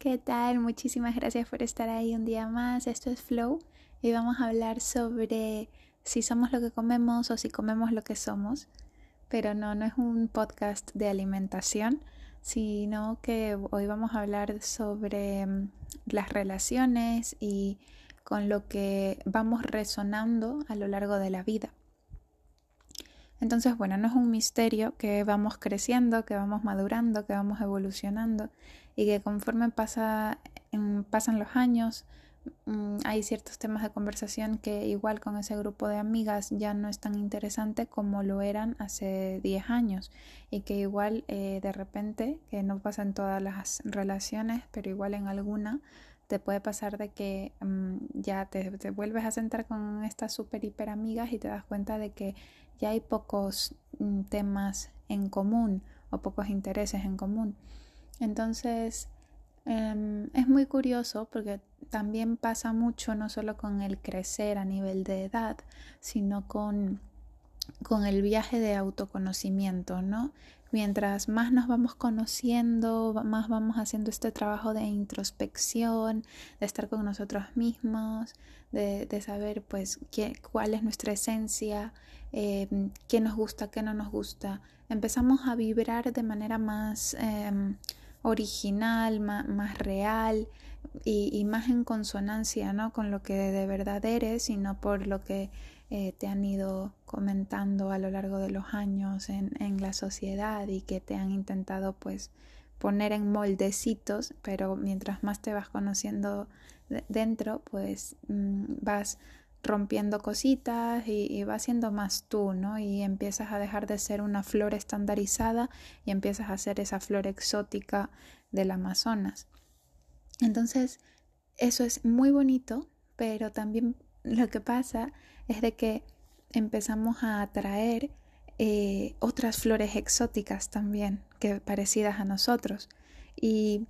¿Qué tal? Muchísimas gracias por estar ahí un día más. Esto es Flow y vamos a hablar sobre si somos lo que comemos o si comemos lo que somos. Pero no, no es un podcast de alimentación, sino que hoy vamos a hablar sobre mm, las relaciones y con lo que vamos resonando a lo largo de la vida. Entonces, bueno, no es un misterio que vamos creciendo, que vamos madurando, que vamos evolucionando y que conforme pasa, pasan los años, mm, hay ciertos temas de conversación que igual con ese grupo de amigas ya no es tan interesante como lo eran hace 10 años y que igual eh, de repente, que no pasa en todas las relaciones, pero igual en alguna, te puede pasar de que mm, ya te, vuelves a sentar con estas super hiper amigas y te das cuenta de que ya hay pocos mm, temas en común o pocos intereses en común. Entonces, em, es muy curioso porque también pasa mucho no solo con el crecer a nivel de edad, sino con, con el viaje de autoconocimiento, ¿no? Mientras más nos vamos conociendo, más vamos haciendo este trabajo de introspección, de estar con nosotros mismos, de, de saber pues qué, cuál es nuestra esencia, eh, qué nos gusta, qué no nos gusta. Empezamos a vibrar de manera más em, original, más, real y, más en consonancia ¿no? con lo que de verdad eres y no por lo que eh, te han ido comentando a lo largo de los años en, en, la sociedad y que te han intentado pues poner en moldecitos, pero mientras más te vas conociendo dentro, pues mm, vas rompiendo cositas y, y, vas siendo más tú, ¿no? Y empiezas a dejar de ser una flor estandarizada y empiezas a ser esa flor exótica del Amazonas. Entonces, eso es muy bonito, pero también lo que pasa es de que empezamos a atraer eh, otras flores exóticas también, que parecidas a nosotros. Y,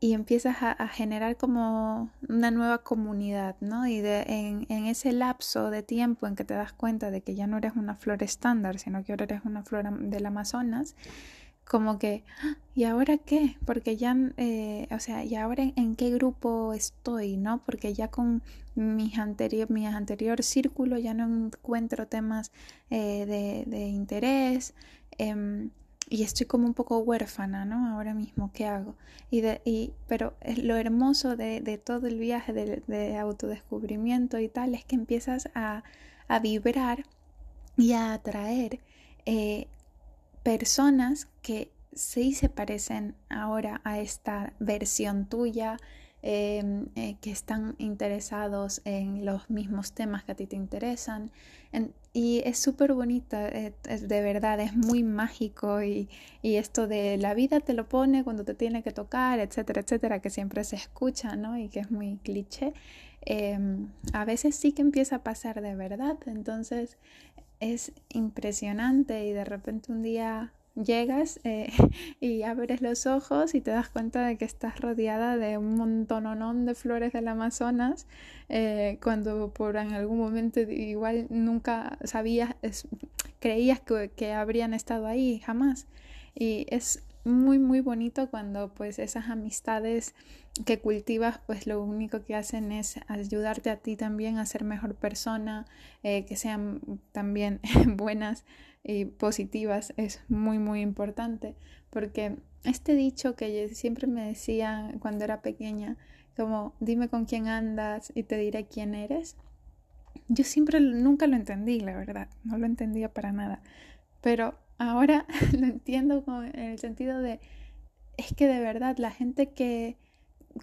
y empiezas a, a, generar como una nueva comunidad, ¿no? Y de, en, en, ese lapso de tiempo en que te das cuenta de que ya no eres una flor estándar, sino que ahora eres una flor del Amazonas, como que, ah, ¿y ahora qué? Porque ya, eh, o sea, ¿y ahora en, qué grupo estoy, no? Porque ya con mis anterior, mi anterior círculo ya no encuentro temas eh, de, de, interés eh, y estoy como un poco huérfana, ¿no? Ahora mismo, ¿qué hago? Y de, y, pero lo hermoso de, de todo el viaje de, de, autodescubrimiento y tal es que empiezas a, a vibrar y a atraer eh, personas que sí se parecen ahora a esta versión tuya, eh, eh, que están interesados en los mismos temas que a ti te interesan. Y es súper bonita, eh, de verdad, es muy mágico y, y, esto de la vida te lo pone cuando te tiene que tocar, etcétera, etcétera, que siempre se escucha, ¿no? Y que es muy cliché. Em, a veces sí que empieza a pasar de verdad, entonces es impresionante y de repente un día llegas eh, y abres los ojos y te das cuenta de que estás rodeada de un montononón de flores del Amazonas eh, cuando por en algún momento igual nunca sabías, creías que, que habrían estado ahí, jamás. Y es muy muy bonito cuando pues esas amistades que cultivas pues lo único que hacen es ayudarte a ti también a ser mejor persona eh, que sean también buenas y positivas es muy muy importante. Porque este dicho que siempre me decía cuando era pequeña como dime con quién andas y te diré quién eres yo siempre nunca lo entendí la verdad no lo entendía para nada. Pero ahora lo entiendo en el sentido de, es que de verdad la gente que,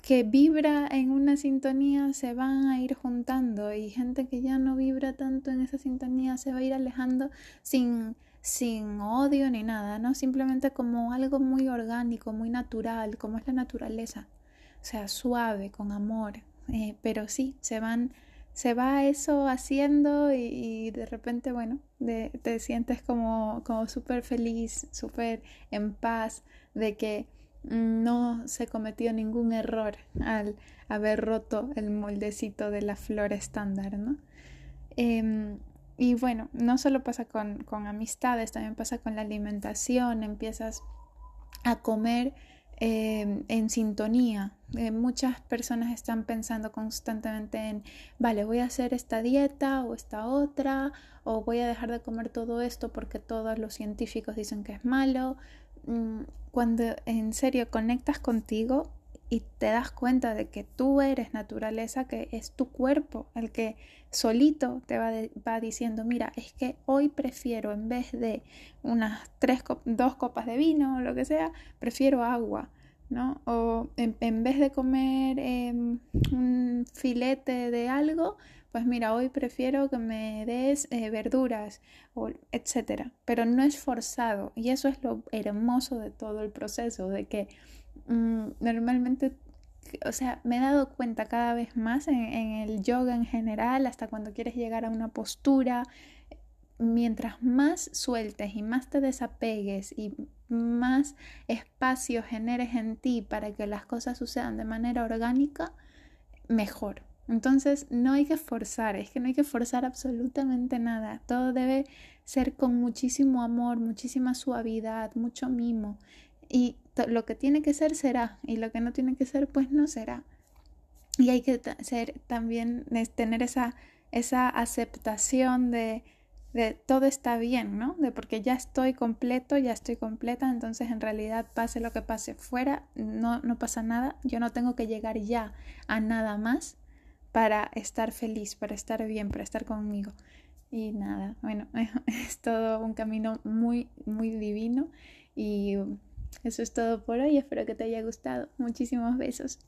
que vibra en una sintonía se van a ir juntando y gente que ya no vibra tanto en esa sintonía se va a ir alejando sin, sin odio ni nada, ¿no? Simplemente como algo muy orgánico, muy natural, como es la naturaleza. O sea, suave, con amor. Eh, pero sí, se van se va eso haciendo y, de repente, bueno, de, te sientes como, como súper feliz, súper en paz de que no se cometió ningún error al haber roto el moldecito de la flor estándar, ¿no? Eh, y bueno, no solo pasa con, con amistades, también pasa con la alimentación, empiezas a comer em, en sintonía. Eh, muchas personas están pensando constantemente en, vale, voy a hacer esta dieta o esta otra, o voy a dejar de comer todo esto porque todos los científicos dicen que es malo. Mm, cuando en serio conectas contigo y te das cuenta de que tú eres naturaleza, que es tu cuerpo el que solito te va, va diciendo, mira, es que hoy prefiero en vez de unas tres, dos copas de vino o lo que sea, prefiero agua. ¿no? O en, vez de comer em, un filete de algo, pues mira, hoy prefiero que me des eh, verduras, etcétera. Pero no es forzado y eso es lo hermoso de todo el proceso, de que mm, normalmente, o sea, me he dado cuenta cada vez más en, en el yoga en general, hasta cuando quieres llegar a una postura, mientras más sueltes y más te desapegues y más espacio generes en ti para que las cosas sucedan de manera orgánica, mejor. Entonces no hay que forzar, es que no hay que forzar absolutamente nada. Todo debe ser con muchísimo amor, muchísima suavidad, mucho mimo. Y lo que tiene que ser será y lo que no tiene que ser pues no será. Y hay que ser también tener esa, esa aceptación de de todo está bien, ¿no? De porque ya estoy completo, ya estoy completa, entonces en realidad pase lo que pase fuera, no, no pasa nada, yo no tengo que llegar ya a nada más para estar feliz, para estar bien, para estar conmigo. Y nada, bueno, es todo un camino muy, muy divino y eso es todo por hoy, espero que te haya gustado. Muchísimos besos.